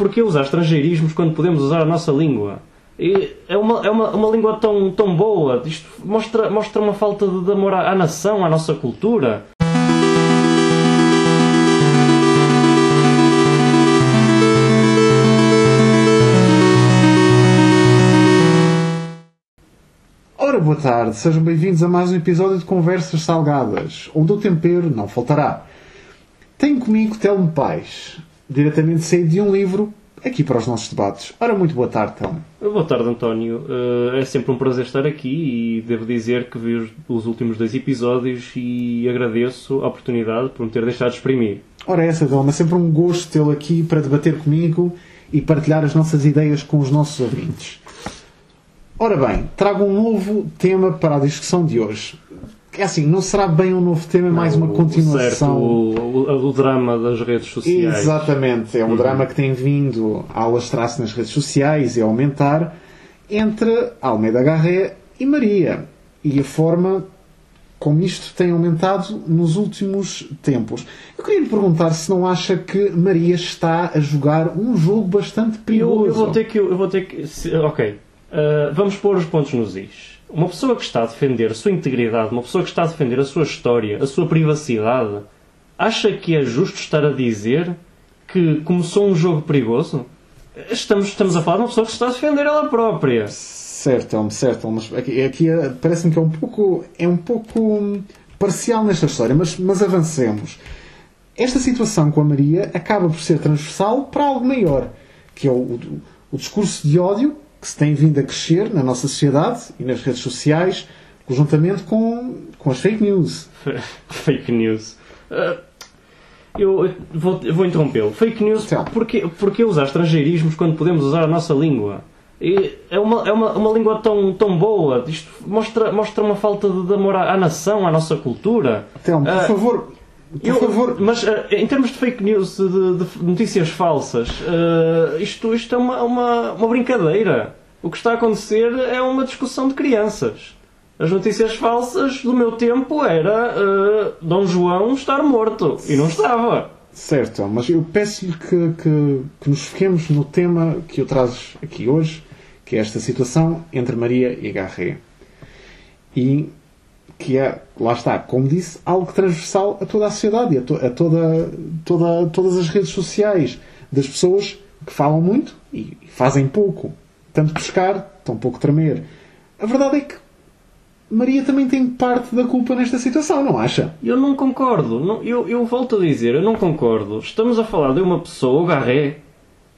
porquê usar estrangeirismos quando podemos usar a nossa língua? É uma, é uma, uma língua tão, tão boa. Isto mostra, mostra uma falta de amor à, à nação, à nossa cultura. Ora, boa tarde, sejam bem-vindos a mais um episódio de Conversas Salgadas, onde o tempero não faltará. Tenho comigo Telmo Pais, diretamente saído de um livro, aqui para os nossos debates. Ora, muito boa tarde, Telmo. Boa tarde, António. Uh, é sempre um prazer estar aqui e devo dizer que vi os, os últimos dois episódios e agradeço a oportunidade por me ter deixado exprimir. Ora, essa, Telmo, é sempre um gosto tê-lo aqui para debater comigo e partilhar as nossas ideias com os nossos ouvintes. Ora bem, trago um novo tema para a discussão de hoje. É assim, não será bem um novo tema, é mais uma O- continuação. Certo, o, o- o drama das redes sociais. Exatamente, é um drama que tem vindo a alastrar-se nas redes sociais e a aumentar entre Almeida Garré e Maria. E a forma como isto tem aumentado nos últimos tempos. Eu queria lhe perguntar se não acha que Maria está a jogar um jogo bastante perigoso. Eu, eu vou ter que. Eu vou ter que se- ok. Uh, vamos pôr os pontos nos is. Uma pessoa que está a defender a sua integridade, uma pessoa que está a defender a sua história, a sua privacidade, acha que é justo estar a dizer que começou um jogo perigoso? Estamos, estamos a falar de uma pessoa que se está a defender ela própria. Certo, certo, mas aqui, aqui é- parece-me que é um pouco, é um pouco hum, parcial nesta história, mas, mas avancemos. Esta situação com a Maria acaba por ser transversal para algo maior, que é o, o, o discurso de ódio que se tem vindo a crescer na nossa sociedade e nas redes sociais, conjuntamente com, com as fake news. Fake news. Uh, eu vou, eu vou interrompê-lo. Fake news, porquê, porquê usar estrangeirismos quando podemos usar a nossa língua? E é uma, é uma, uma língua tão, tão boa. Isto mostra, mostra uma falta de amor à, à nação, à nossa cultura. Telmo, por Ah, favor, por Eu- favor, Mas uh, em termos de fake news, de, de notícias falsas, uh, isto, isto é uma, uma, uma brincadeira. O que está a acontecer é uma discussão de crianças. As notícias falsas do meu tempo era uh, Dom João estar morto. E não estava. Certo, mas eu peço-lhe que, que, que nos foquemos no tema que eu trazes aqui hoje, que é esta situação entre Maria e Garré. E que é, lá está, como disse, algo transversal a toda a sociedade, a, to- a toda, toda, todas as redes sociais, das pessoas que falam muito e fazem pouco. Tanto pescar, tão pouco tremer. A verdade é que Maria também tem parte da culpa nesta situação, não acha? Eu não concordo. Não- eu, eu volto a dizer, eu não concordo. Estamos a falar de uma pessoa, o Garré,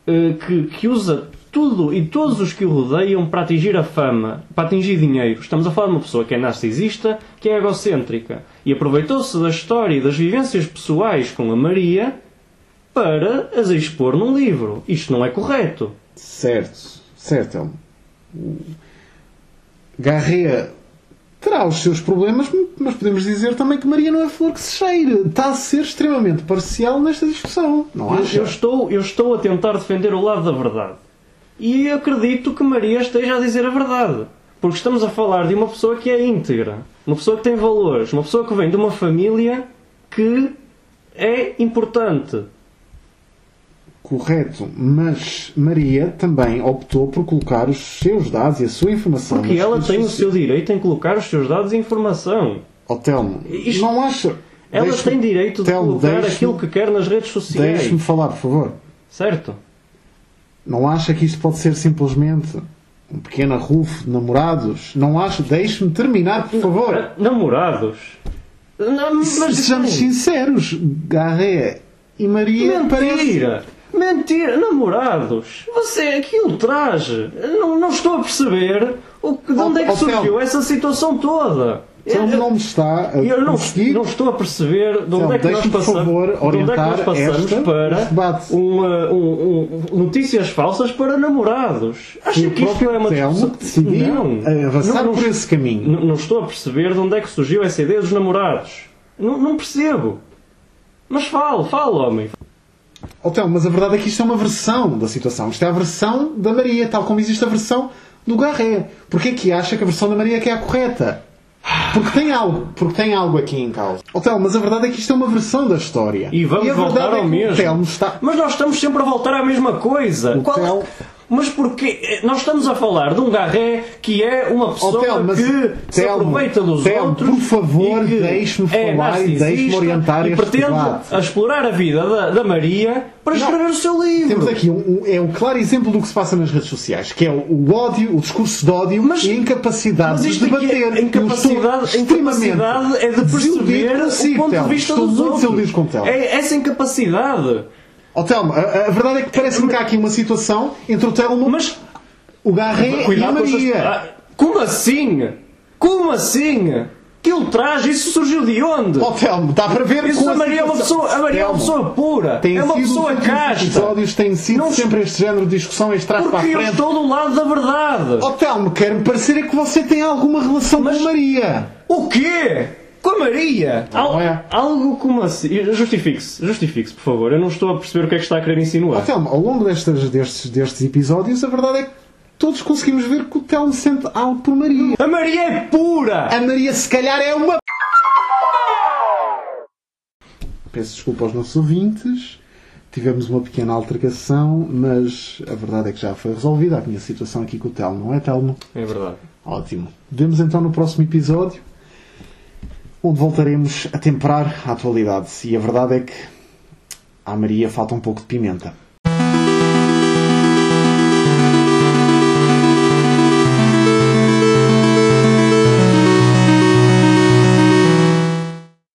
eh, que, que usa tudo e todos os que o rodeiam para atingir a fama, para atingir dinheiro. Estamos a falar de uma pessoa que é narcisista, que é egocêntrica. E aproveitou-se da história e das vivências pessoais com a Maria para as expor num livro. Isto não é correto. Certo, certo. Garrea terá os seus problemas, mas podemos dizer também que Maria não é flor que se cheire. Está a ser extremamente parcial nesta discussão, não acha? eu estou, eu estou a tentar defender o lado da verdade. E acredito que Maria esteja a dizer a verdade. Porque estamos a falar de uma pessoa que é íntegra, uma pessoa que tem valores, uma pessoa que vem de uma família que é importante. Correto, mas Maria também optou por colocar os seus dados e a sua informação. Porque ela tem o seu direito em colocar os seus dados e informação. Oh, Telmo, Isto- não acha? Ela Deixe-me- tem direito de Telmo, colocar deixe-me- aquilo que quer nas redes sociais. Deixe-me falar, por favor. Certo? Não acha que isto pode ser simplesmente um pequeno arrufo de namorados? Não acha? Deixe-me terminar, por favor. Ah, Namorados. Não, mas Sejamos sinceros, Garré e Maria parecem... Mentira! Mentira! Namorados! Você aqui ultraje! Não, não estou a perceber o que, de Oh, onde é que oh, surgiu essa situação toda. Então não me está a eu não, conseguir... não estou a perceber de onde Então, é que nós deixe-me, por passamos, favor, é que nós passamos esta- para uma- um- um- notícias falsas para namorados. Acho que isto é uma discussão- que Não. avançar Não, por esse caminho. Não, não estou a perceber de onde é que surgiu essa ideia dos namorados. Não, não percebo. Mas fale, fale, homem. Oh, Telmo, mas a verdade é que isto é uma versão da situação. Isto é a versão da Maria, tal como existe a versão do Garré. Porquê é que acha que a versão da Maria é que é a correta? Porque tem algo, porque tem algo aqui em causa. Oh, Telmo, mas a verdade é que isto é uma versão da história. E vamos a voltar verdade ao é que mesmo. Está... Mas nós estamos sempre a voltar à mesma coisa. O Tel- Mas porquê? Nós estamos a falar de um garré que é uma pessoa Oh, Telmo, mas- que se Telmo, aproveita dos Telmo, outros. por favor, deixe-me é falar e deixe-me orientar e pretende debate. a explorar a vida da, da Maria para Não. escrever o seu livro. Temos aqui um, um- é um claro exemplo do que se passa nas redes sociais, que é o, o ódio, o discurso de ódio Mas- e a incapacidade de aqui debater. é, a incapacidade, a incapacidade é de perceber o ponto de vista Estou dos muito outros. com. É essa incapacidade. Ó Telmo, a, a verdade é que parece-me que há aqui uma situação entre o Telmo, Mas o Garré e a com Maria. essas... Ah, Como assim? Como assim? Que ultraje? Isso surgiu de onde? Ó Telmo, dá para ver Isso com a Maria é uma pessoa, a Maria é uma Telmo, pessoa pura. tem é uma sido pessoa os casta. episódios têm sido Não- sempre este género de discussão este trás para a Porque eu frente. estou do lado da verdade. Ó Telmo, quer-me parecer é que você tem alguma relação Mas- com a Maria. O quê? Com a Maria? Não Al- é. Algo como assim. Justifique-se, justifique-se, por favor. Eu não estou a perceber o que é que está a querer insinuar. Telmo, ao longo destes, destes, destes episódios, a verdade é que todos conseguimos ver que o Telmo sente algo por Maria. A Maria é pura! A Maria, se calhar, é uma. Peço desculpa aos nossos ouvintes. Tivemos uma pequena altercação, mas a verdade é que já foi resolvida a minha situação aqui com o Telmo, não é, Telmo? É verdade. Ótimo. Vemos então no próximo episódio, onde voltaremos a temperar a atualidade. E a verdade é que à Maria falta um pouco de pimenta.